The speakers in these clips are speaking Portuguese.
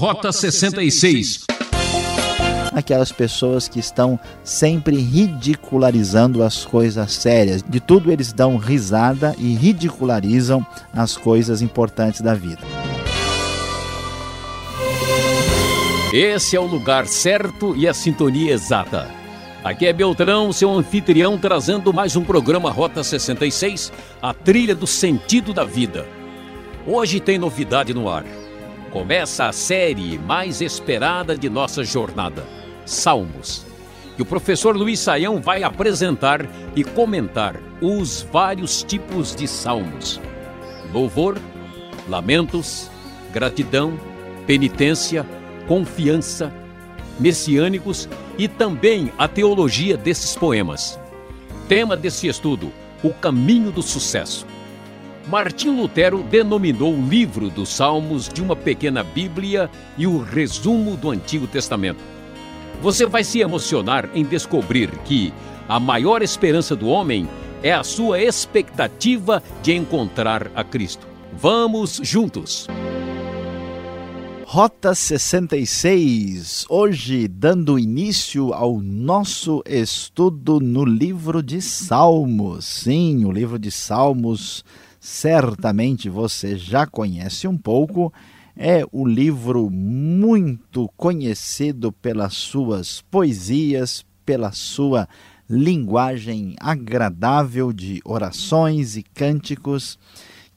Rota 66. Aquelas pessoas que estão sempre ridicularizando as coisas sérias. De tudo eles dão risada e ridicularizam as coisas importantes da vida. Esse é o lugar certo e a sintonia exata. Aqui é Beltrão, seu anfitrião, trazendo mais um programa Rota 66, a trilha do sentido da vida. Hoje tem novidade no ar. Começa a série mais esperada de nossa jornada, Salmos. E o professor Luiz Saião vai apresentar e comentar os vários tipos de salmos: louvor, lamentos, gratidão, penitência, confiança, messiânicos e também a teologia desses poemas. Tema desse estudo: o caminho do sucesso. Martim Lutero denominou o livro dos Salmos de uma pequena Bíblia e o resumo do Antigo Testamento. Você vai se emocionar em descobrir que a maior esperança do homem é a sua expectativa de encontrar a Cristo. Vamos juntos! Rota 66, hoje dando início ao nosso estudo no livro de Salmos. Sim, o livro de Salmos certamente você já conhece um pouco. É o livro muito conhecido pelas suas poesias, pela sua linguagem agradável de orações e cânticos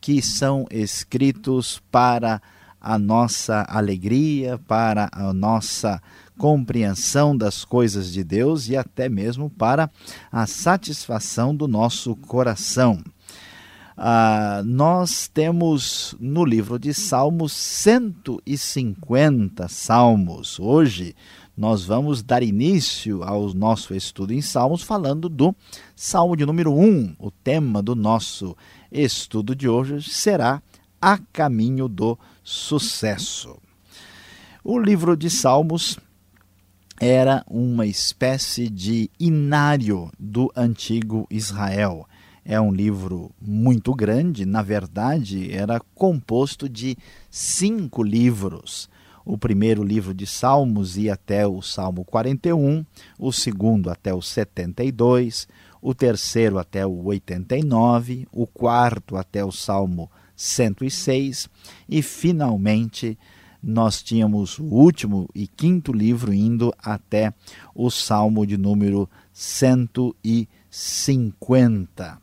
que são escritos para a nossa alegria, para a nossa compreensão das coisas de Deus e até mesmo para a satisfação do nosso coração. Ah, nós temos no livro de Salmos 150 salmos. Hoje nós vamos dar início ao nosso estudo em Salmos falando do Salmo de número 1. O tema do nosso estudo de hoje será A Caminho do Sucesso. O livro de Salmos era uma espécie de inário do antigo Israel é um livro muito grande, na verdade, era composto de cinco livros. O primeiro livro de Salmos ia até o Salmo 41, o segundo até o 72, o terceiro até o 89, o quarto até o Salmo 106 e, finalmente, nós tínhamos o último e quinto livro indo até o Salmo de número 150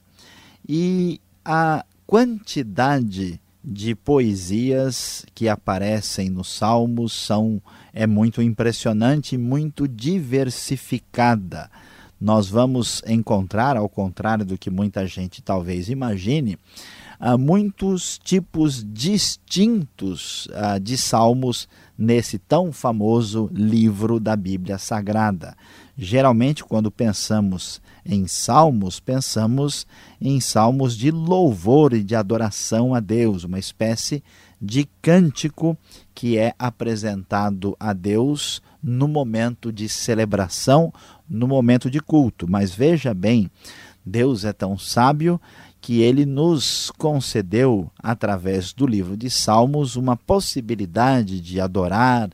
e a quantidade de poesias que aparecem nos Salmos são é muito impressionante, muito diversificada. Nós vamos encontrar, ao contrário do que muita gente talvez imagine, uh, muitos tipos distintos uh, de salmos nesse tão famoso livro da Bíblia Sagrada. Geralmente, quando pensamos em salmos, pensamos em salmos de louvor e de adoração a Deus, uma espécie de cântico que é apresentado a Deus no momento de celebração, no momento de culto. Mas veja bem, Deus é tão sábio que ele nos concedeu, através do livro de Salmos, uma possibilidade de adorar,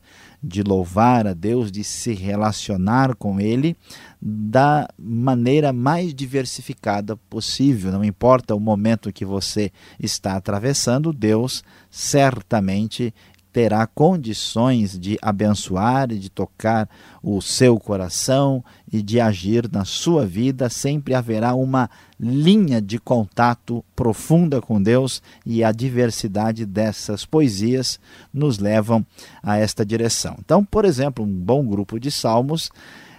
de louvar a Deus, de se relacionar com Ele da maneira mais diversificada possível. Não importa o momento que você está atravessando, Deus certamente terá condições de abençoar e de tocar o seu coração e de agir na sua vida. Sempre haverá uma linha de contato profunda com Deus e a diversidade dessas poesias nos levam a esta direção. Então, por exemplo, um bom grupo de salmos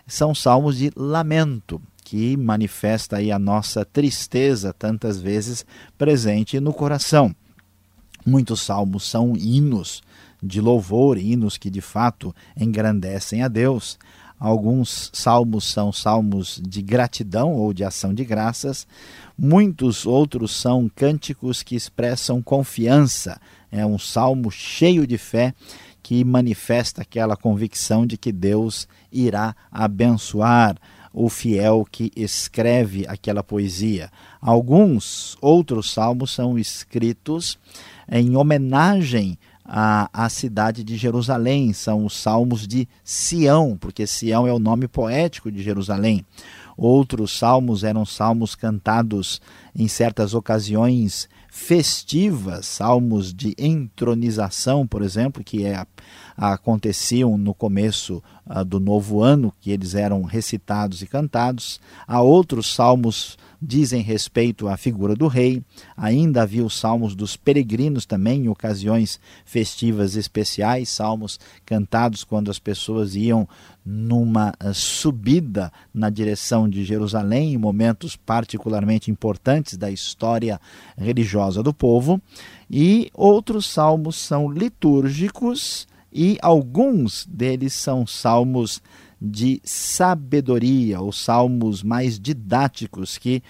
são salmos de lamento que manifesta aí a nossa tristeza tantas vezes presente no coração. Muitos salmos são hinos de louvor, hinos que de fato engrandecem a Deus. Alguns salmos são salmos de gratidão ou de ação de graças, muitos outros são cânticos que expressam confiança. É um salmo cheio de fé que manifesta aquela convicção de que Deus irá abençoar o fiel que escreve aquela poesia. Alguns outros salmos são escritos em homenagem a, a cidade de Jerusalém, são os salmos de Sião, porque Sião é o nome poético de Jerusalém. Outros salmos eram salmos cantados em certas ocasiões festivas, salmos de entronização, por exemplo, que é, aconteciam no começo uh, do novo ano, que eles eram recitados e cantados. Há outros salmos dizem respeito à figura do rei. Ainda havia os salmos dos peregrinos também, em ocasiões festivas especiais, salmos cantados quando as pessoas iam numa eh, subida na direção de Jerusalém, em momentos particularmente importantes da história religiosa do povo. E outros salmos são litúrgicos e alguns deles são salmos de sabedoria, ou salmos mais didáticos que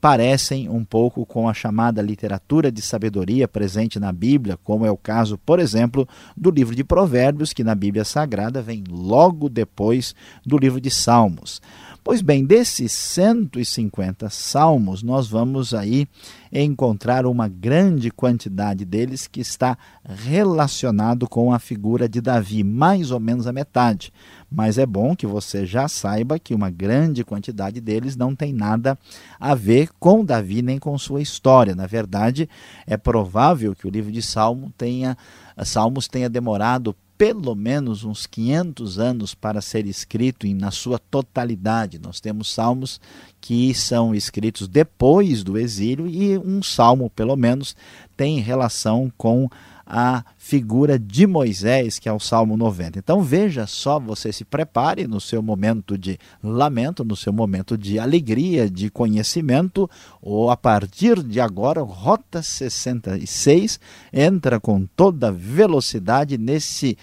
parecem um pouco com a chamada literatura de sabedoria presente na Bíblia, como é o caso, por exemplo, do livro de Provérbios, que na Bíblia Sagrada vem logo depois do livro de Salmos. Pois bem, desses 150 salmos, nós vamos aí encontrar uma grande quantidade deles que está relacionado com a figura de Davi, mais ou menos a metade. Mas é bom que você já saiba que uma grande quantidade deles não tem nada a ver com Davi nem com sua história. Na verdade, é provável que o livro de Salmo tenha, Salmos tenha demorado pelo menos uns 500 anos para ser escrito em, na sua totalidade. Nós temos salmos que são escritos depois do exílio e um salmo, pelo menos, tem relação com a figura de Moisés, que é o Salmo 90. Então veja só, você se prepare no seu momento de lamento, no seu momento de alegria, de conhecimento, ou a partir de agora, Rota 66 entra com toda velocidade nesse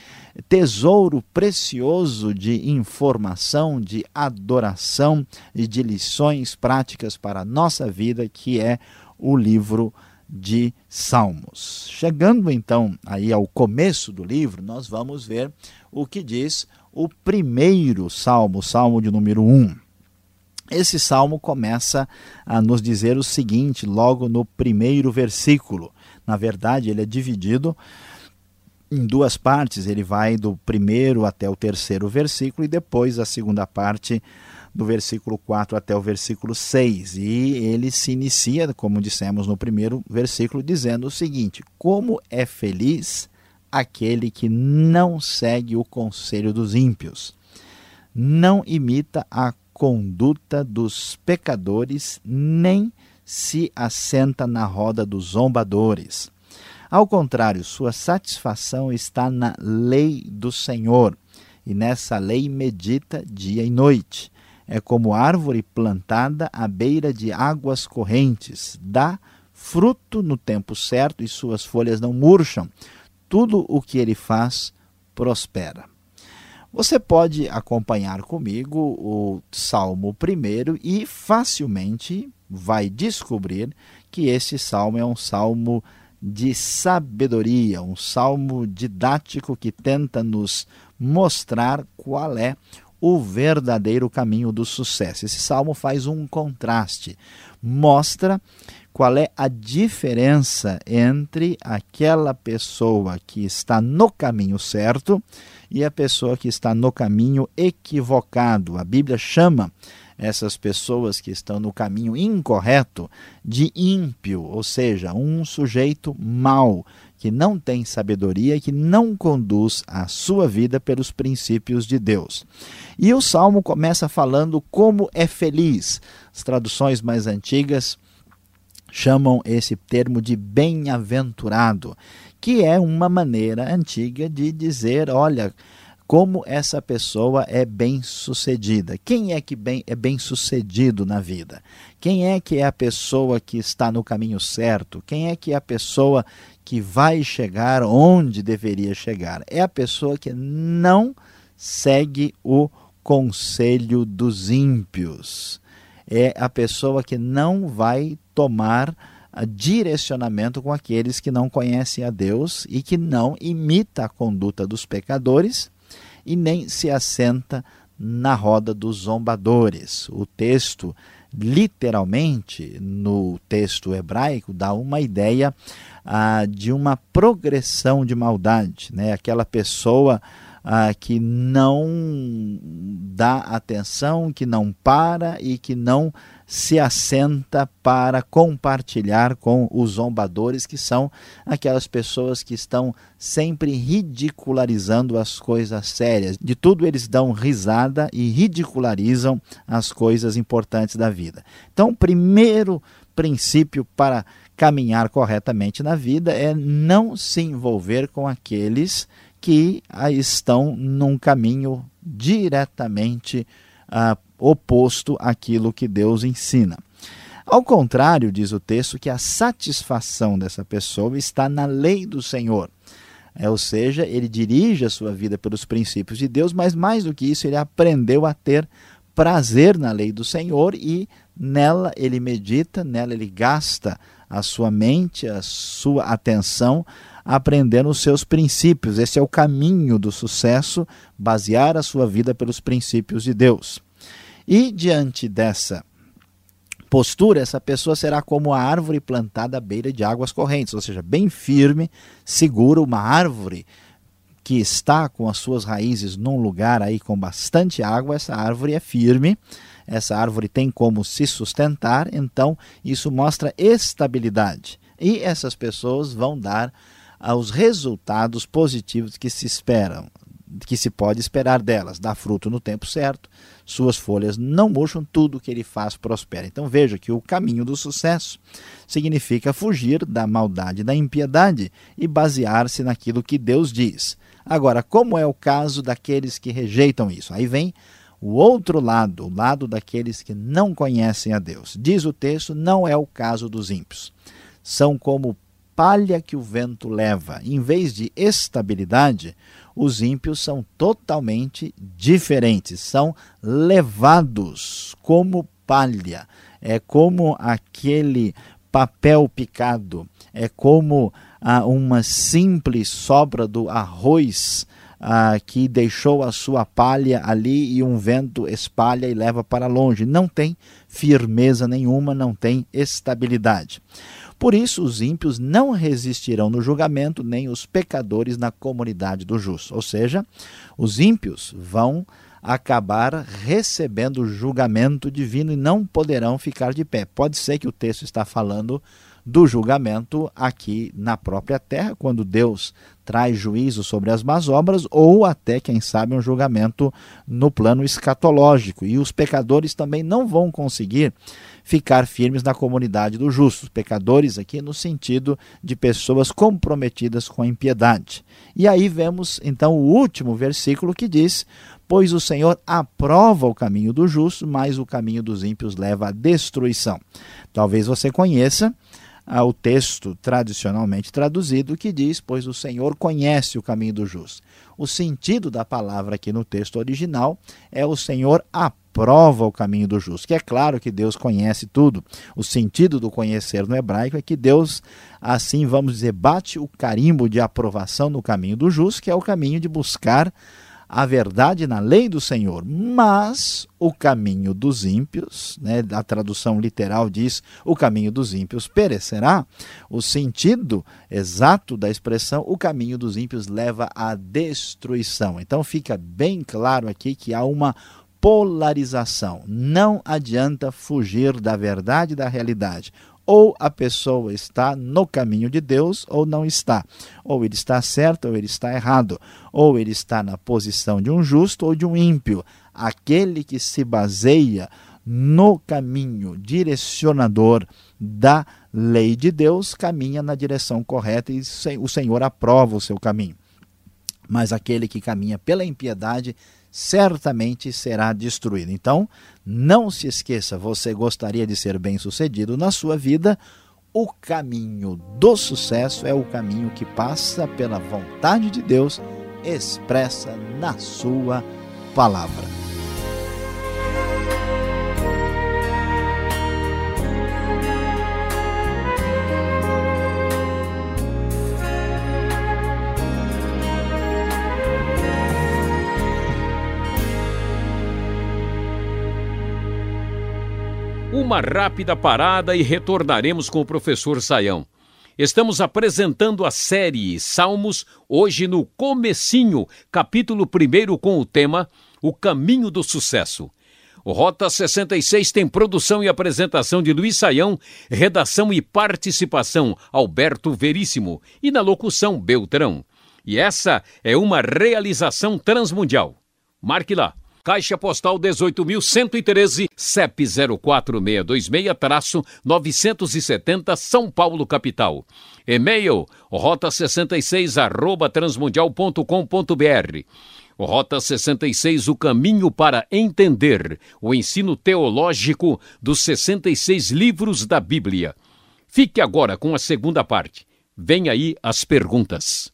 tesouro precioso de informação, de adoração e de lições práticas para a nossa vida, que é o livro de Salmos. Chegando então aí ao começo do livro, nós vamos ver o que diz o primeiro salmo, o salmo de número 1. Esse salmo começa a nos dizer o seguinte, logo no primeiro versículo. Na verdade, ele é dividido em duas partes, ele vai do primeiro até o terceiro versículo e depois a segunda parte do versículo 4 até o versículo 6. E ele se inicia, como dissemos no primeiro versículo, dizendo o seguinte: Como é feliz aquele que não segue o conselho dos ímpios, não imita a conduta dos pecadores, nem se assenta na roda dos zombadores. Ao contrário, sua satisfação está na lei do Senhor, e nessa lei medita dia e noite é como árvore plantada à beira de águas correntes, dá fruto no tempo certo e suas folhas não murcham. Tudo o que ele faz prospera. Você pode acompanhar comigo o Salmo primeiro e facilmente vai descobrir que esse salmo é um salmo de sabedoria, um salmo didático que tenta nos mostrar qual é o verdadeiro caminho do sucesso. Esse salmo faz um contraste, mostra qual é a diferença entre aquela pessoa que está no caminho certo e a pessoa que está no caminho equivocado. A Bíblia chama essas pessoas que estão no caminho incorreto de ímpio, ou seja, um sujeito mau, que não tem sabedoria e que não conduz a sua vida pelos princípios de Deus. E o salmo começa falando como é feliz. As traduções mais antigas chamam esse termo de bem-aventurado, que é uma maneira antiga de dizer, olha, como essa pessoa é bem-sucedida. Quem é que bem, é bem-sucedido na vida? Quem é que é a pessoa que está no caminho certo? Quem é que é a pessoa que vai chegar onde deveria chegar. É a pessoa que não segue o conselho dos ímpios. É a pessoa que não vai tomar direcionamento com aqueles que não conhecem a Deus e que não imita a conduta dos pecadores e nem se assenta na roda dos zombadores. O texto literalmente no texto hebraico dá uma ideia ah, de uma progressão de maldade, né? Aquela pessoa ah, que não dá atenção, que não para e que não se assenta para compartilhar com os zombadores, que são aquelas pessoas que estão sempre ridicularizando as coisas sérias. De tudo eles dão risada e ridicularizam as coisas importantes da vida. Então, o primeiro princípio para caminhar corretamente na vida é não se envolver com aqueles que estão num caminho diretamente uh, oposto àquilo que Deus ensina. Ao contrário, diz o texto, que a satisfação dessa pessoa está na lei do Senhor. É, ou seja, ele dirige a sua vida pelos princípios de Deus, mas mais do que isso, ele aprendeu a ter prazer na lei do Senhor e nela ele medita, nela ele gasta a sua mente, a sua atenção, aprendendo os seus princípios. Esse é o caminho do sucesso, basear a sua vida pelos princípios de Deus. E diante dessa postura, essa pessoa será como a árvore plantada à beira de águas correntes, ou seja, bem firme, segura, uma árvore que está com as suas raízes num lugar aí com bastante água, essa árvore é firme, essa árvore tem como se sustentar, então isso mostra estabilidade. E essas pessoas vão dar aos resultados positivos que se esperam que se pode esperar delas. Dá fruto no tempo certo, suas folhas não murcham, tudo que ele faz prospera. Então veja que o caminho do sucesso significa fugir da maldade da impiedade e basear-se naquilo que Deus diz. Agora, como é o caso daqueles que rejeitam isso? Aí vem o outro lado, o lado daqueles que não conhecem a Deus. Diz o texto, não é o caso dos ímpios. São como palha que o vento leva. Em vez de estabilidade, os ímpios são totalmente diferentes, são levados como palha, é como aquele papel picado, é como ah, uma simples sobra do arroz ah, que deixou a sua palha ali e um vento espalha e leva para longe. Não tem firmeza nenhuma, não tem estabilidade. Por isso, os ímpios não resistirão no julgamento, nem os pecadores na comunidade do justo. Ou seja, os ímpios vão acabar recebendo o julgamento divino e não poderão ficar de pé. Pode ser que o texto está falando do julgamento aqui na própria terra, quando Deus traz juízo sobre as más obras, ou até, quem sabe, um julgamento no plano escatológico. E os pecadores também não vão conseguir ficar firmes na comunidade dos justos. Pecadores aqui no sentido de pessoas comprometidas com a impiedade. E aí vemos então o último versículo que diz: Pois o Senhor aprova o caminho do justo, mas o caminho dos ímpios leva à destruição. Talvez você conheça ao texto tradicionalmente traduzido que diz: Pois o Senhor conhece o caminho do justo. O sentido da palavra aqui no texto original é: O Senhor aprova o caminho do justo. Que é claro que Deus conhece tudo. O sentido do conhecer no hebraico é que Deus, assim vamos dizer, bate o carimbo de aprovação no caminho do justo, que é o caminho de buscar a verdade na lei do Senhor, mas o caminho dos ímpios, né, a tradução literal diz o caminho dos ímpios perecerá. O sentido exato da expressão o caminho dos ímpios leva à destruição. Então fica bem claro aqui que há uma polarização. Não adianta fugir da verdade e da realidade ou a pessoa está no caminho de Deus ou não está. Ou ele está certo ou ele está errado. Ou ele está na posição de um justo ou de um ímpio. Aquele que se baseia no caminho direcionador da lei de Deus caminha na direção correta e o Senhor aprova o seu caminho. Mas aquele que caminha pela impiedade certamente será destruído. Então, não se esqueça, você gostaria de ser bem-sucedido na sua vida? O caminho do sucesso é o caminho que passa pela vontade de Deus expressa na sua palavra. Uma rápida parada e retornaremos com o professor Saião. Estamos apresentando a série Salmos, hoje no comecinho, capítulo 1 com o tema O Caminho do Sucesso. O Rota 66 tem produção e apresentação de Luiz Saião, redação e participação Alberto Veríssimo e na locução Beltrão. E essa é uma realização transmundial. Marque lá. Caixa Postal 18.113, CEP 04626-970, São Paulo, capital. E-mail, rota66 arroba transmundial.com.br. Rota 66, o caminho para entender o ensino teológico dos 66 livros da Bíblia. Fique agora com a segunda parte. Vem aí as perguntas.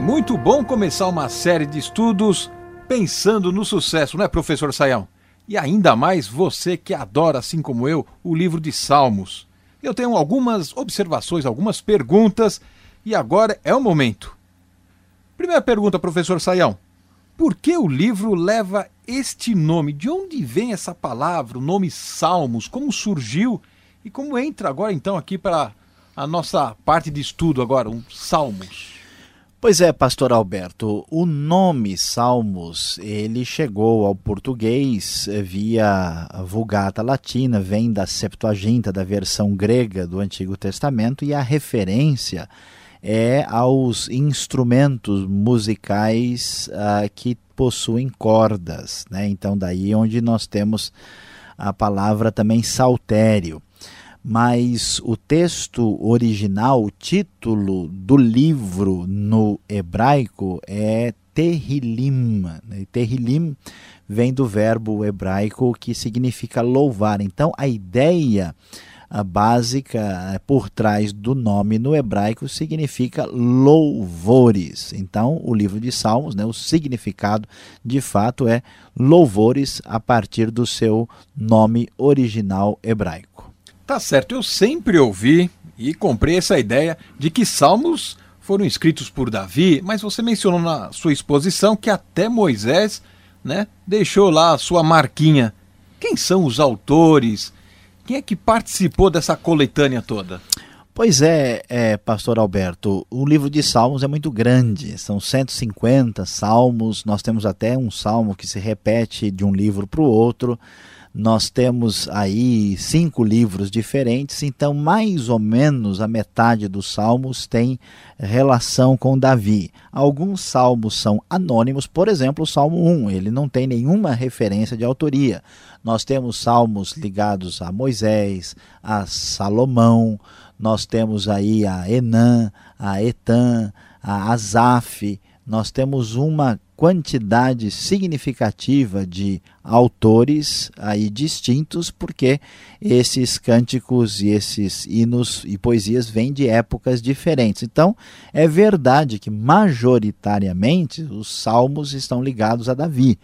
Muito bom começar uma série de estudos pensando no sucesso, não é, professor Sayão? E ainda mais você que adora, assim como eu, o livro de Salmos. Eu tenho algumas observações, algumas perguntas e agora é o momento. Primeira pergunta, professor Sayão. Por que o livro leva este nome? De onde vem essa palavra, o nome Salmos? Como surgiu e como entra agora então aqui para a nossa parte de estudo agora, um Salmos? Pois é, pastor Alberto, o nome Salmos, ele chegou ao português eh, via Vulgata Latina, vem da Septuaginta, da versão grega do Antigo Testamento, e a referência é aos instrumentos musicais uh, que possuem cordas, né? Então daí onde nós temos a palavra também saltério mas o texto original, o título do livro no hebraico é Terrilim. Né? Terrilim vem do verbo hebraico que significa louvar. Então a ideia básica eh, por trás do nome no hebraico significa louvores. Então, o livro de Salmos, né, o significado de fato é louvores a partir do seu nome original hebraico. Tá certo, eu sempre ouvi e comprei essa ideia de que salmos foram escritos por Davi, mas você mencionou na sua exposição que até Moisés, né, deixou lá a sua marquinha. Quem são os autores? Quem é que participou dessa coletânea toda? Pois é, é, pastor Alberto, o livro de Salmos é muito grande, são 150 salmos, nós temos até um salmo que se repete de um livro para o outro nós temos aí cinco livros diferentes, então mais ou menos a metade dos salmos tem relação com Davi. Alguns salmos são anônimos, por exemplo, o Salmo 1, ele não tem nenhuma referência de autoria. Nós temos salmos ligados a Moisés, a Salomão, nós temos aí a Enã, a Etan, a Asaf, nós temos uma quantidade significativa de autores aí distintos, porque esses cânticos e esses hinos e poesias vêm de épocas diferentes. Então, é verdade que majoritariamente os salmos estão ligados a Davi,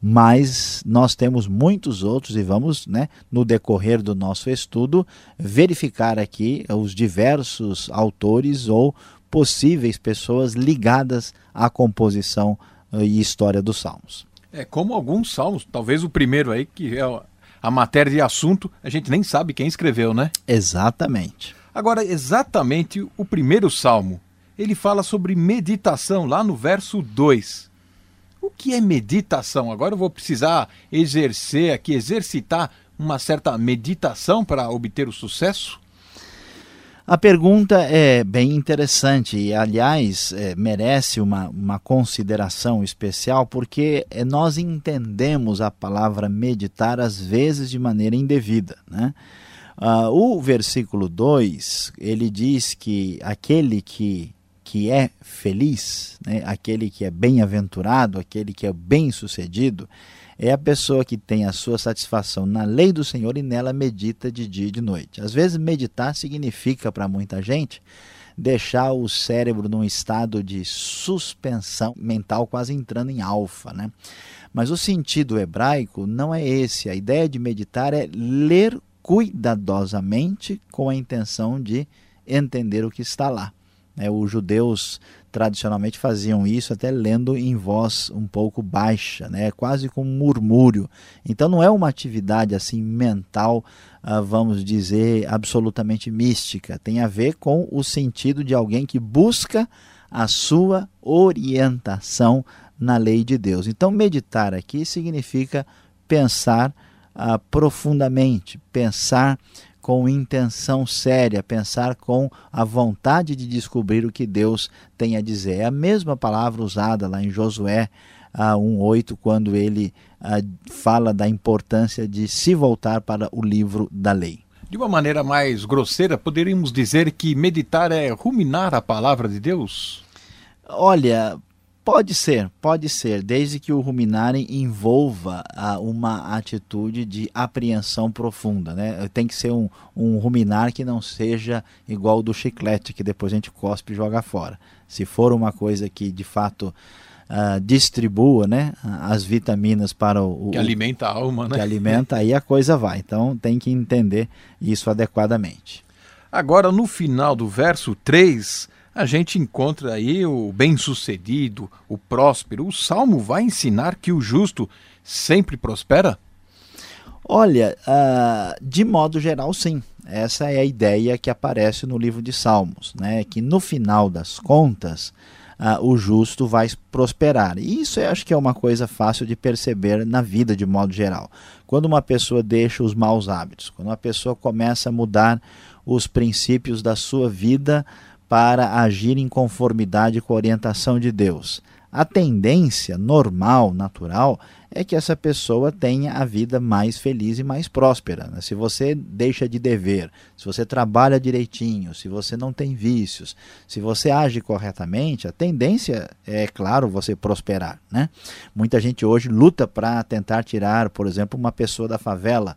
mas nós temos muitos outros e vamos, né, no decorrer do nosso estudo, verificar aqui os diversos autores ou possíveis pessoas ligadas à composição e história dos Salmos. É como alguns salmos, talvez o primeiro aí, que é a matéria de assunto, a gente nem sabe quem escreveu, né? Exatamente. Agora, exatamente o primeiro salmo, ele fala sobre meditação, lá no verso 2. O que é meditação? Agora eu vou precisar exercer aqui, exercitar uma certa meditação para obter o sucesso? A pergunta é bem interessante e, aliás, é, merece uma, uma consideração especial porque é, nós entendemos a palavra meditar às vezes de maneira indevida. Né? Uh, o versículo 2 ele diz que aquele que, que é feliz, né, aquele que é bem-aventurado, aquele que é bem-sucedido, é a pessoa que tem a sua satisfação na lei do Senhor e nela medita de dia e de noite. Às vezes, meditar significa para muita gente deixar o cérebro num estado de suspensão mental, quase entrando em alfa, né? Mas o sentido hebraico não é esse. A ideia de meditar é ler cuidadosamente com a intenção de entender o que está lá. É, os judeus tradicionalmente faziam isso até lendo em voz um pouco baixa, né? quase com murmúrio. Então não é uma atividade assim mental, ah, vamos dizer, absolutamente mística. Tem a ver com o sentido de alguém que busca a sua orientação na lei de Deus. Então meditar aqui significa pensar ah, profundamente, pensar com intenção séria, pensar com a vontade de descobrir o que Deus tem a dizer. É a mesma palavra usada lá em Josué uh, 1,8, quando ele uh, fala da importância de se voltar para o livro da lei. De uma maneira mais grosseira, poderíamos dizer que meditar é ruminar a palavra de Deus? Olha, Pode ser, pode ser, desde que o ruminarem envolva ah, uma atitude de apreensão profunda. Né? Tem que ser um, um ruminar que não seja igual ao do chiclete, que depois a gente cospe e joga fora. Se for uma coisa que de fato ah, distribua né, as vitaminas para o. Que alimenta a alma, né? Que alimenta, aí a coisa vai. Então tem que entender isso adequadamente. Agora, no final do verso 3 a gente encontra aí o bem-sucedido, o próspero. O salmo vai ensinar que o justo sempre prospera? Olha, uh, de modo geral, sim. Essa é a ideia que aparece no livro de Salmos, né? que no final das contas uh, o justo vai prosperar. E isso eu acho que é uma coisa fácil de perceber na vida de modo geral. Quando uma pessoa deixa os maus hábitos, quando uma pessoa começa a mudar os princípios da sua vida, para agir em conformidade com a orientação de Deus. A tendência normal, natural, é que essa pessoa tenha a vida mais feliz e mais próspera. Né? Se você deixa de dever, se você trabalha direitinho, se você não tem vícios, se você age corretamente, a tendência é, claro, você prosperar. Né? Muita gente hoje luta para tentar tirar, por exemplo, uma pessoa da favela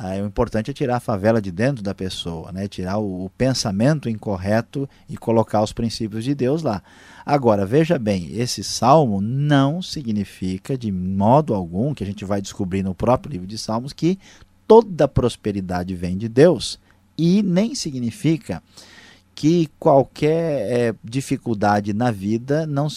ah, o importante é tirar a favela de dentro da pessoa, né? tirar o, o, pensamento incorreto e colocar os princípios de Deus lá. Agora, veja bem, esse salmo não significa de modo algum, que a gente vai descobrir no próprio livro de Salmos, que toda prosperidade vem de Deus. E nem significa que qualquer é, dificuldade na vida não,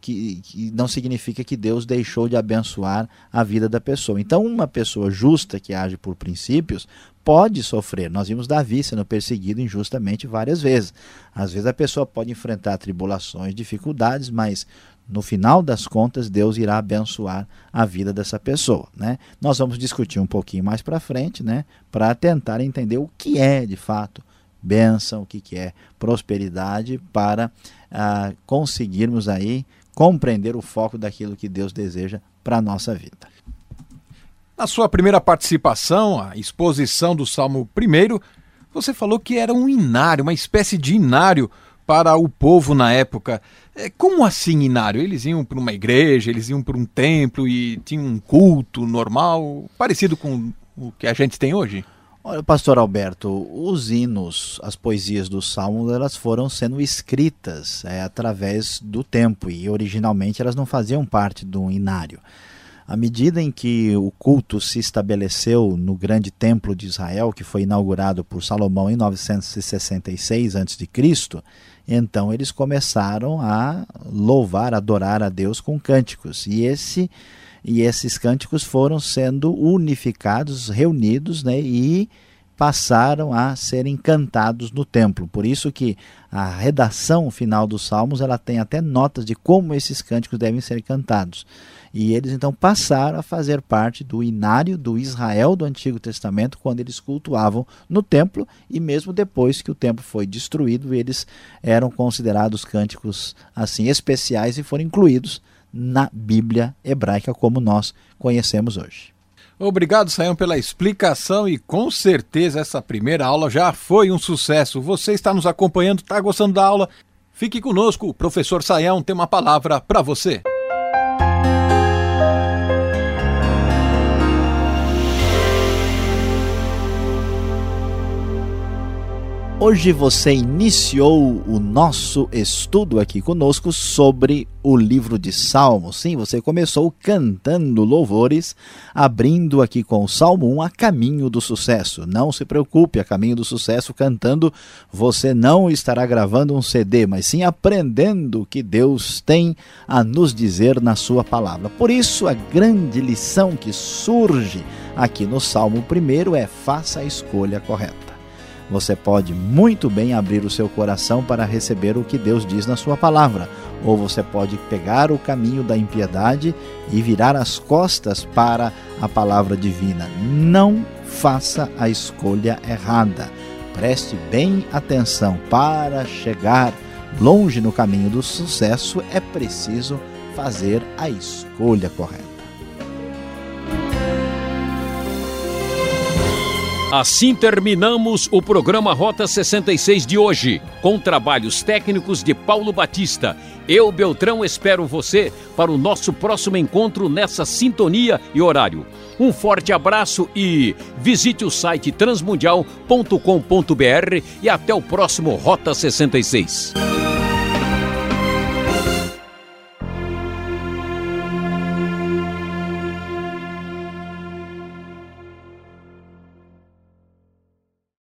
que, que, não significa que Deus deixou de abençoar a vida da pessoa. Então, uma pessoa justa que age por princípios pode sofrer. Nós vimos Davi sendo perseguido injustamente várias vezes. Às vezes a pessoa pode enfrentar tribulações, dificuldades, mas no final das contas, Deus irá abençoar a vida dessa pessoa. Né? Nós vamos discutir um pouquinho mais para frente, né, para tentar entender o que é de fato bênção, o que, que é prosperidade, para ah, conseguirmos aí compreender o foco daquilo que Deus deseja para a nossa vida. Na sua primeira participação, a exposição do Salmo 1, você falou que era um inário, uma espécie de inário para o povo na época. É, como assim inário? Eles iam para uma igreja, eles iam para um templo e tinham um culto normal, parecido com o que a gente tem hoje? Olha, pastor Alberto, os hinos, as poesias dos salmos, elas foram sendo escritas é, através do tempo e originalmente elas não faziam parte do inário. À medida em que o culto se estabeleceu no grande templo de Israel, que foi inaugurado por Salomão em 966 a.C., então eles começaram a louvar, adorar a Deus com cânticos. E esse e esses cânticos foram sendo unificados, reunidos, né, e passaram a serem cantados no templo. Por isso que a redação final dos salmos, ela tem até notas de como esses cânticos devem ser cantados. E eles então passaram a fazer parte do inário do Israel do Antigo Testamento, quando eles cultuavam no templo, e mesmo depois que o templo foi destruído, eles eram considerados cânticos assim especiais e foram incluídos na Bíblia hebraica como nós conhecemos hoje. Obrigado, Sayão, pela explicação e com certeza essa primeira aula já foi um sucesso. Você está nos acompanhando, está gostando da aula? Fique conosco, o professor Sayão tem uma palavra para você. Hoje você iniciou o nosso estudo aqui conosco sobre o livro de Salmos. Sim, você começou cantando louvores, abrindo aqui com o Salmo 1 a caminho do sucesso. Não se preocupe, a caminho do sucesso cantando, você não estará gravando um CD, mas sim aprendendo o que Deus tem a nos dizer na sua palavra. Por isso, a grande lição que surge aqui no Salmo 1 é faça a escolha correta. Você pode muito bem abrir o seu coração para receber o que Deus diz na sua palavra, ou você pode pegar o caminho da impiedade e virar as costas para a palavra divina. Não faça a escolha errada. Preste bem atenção. Para chegar longe no caminho do sucesso, é preciso fazer a escolha correta. Assim terminamos o programa Rota 66 de hoje, com trabalhos técnicos de Paulo Batista. Eu, Beltrão, espero você para o nosso próximo encontro nessa sintonia e horário. Um forte abraço e visite o site transmundial.com.br e até o próximo Rota 66.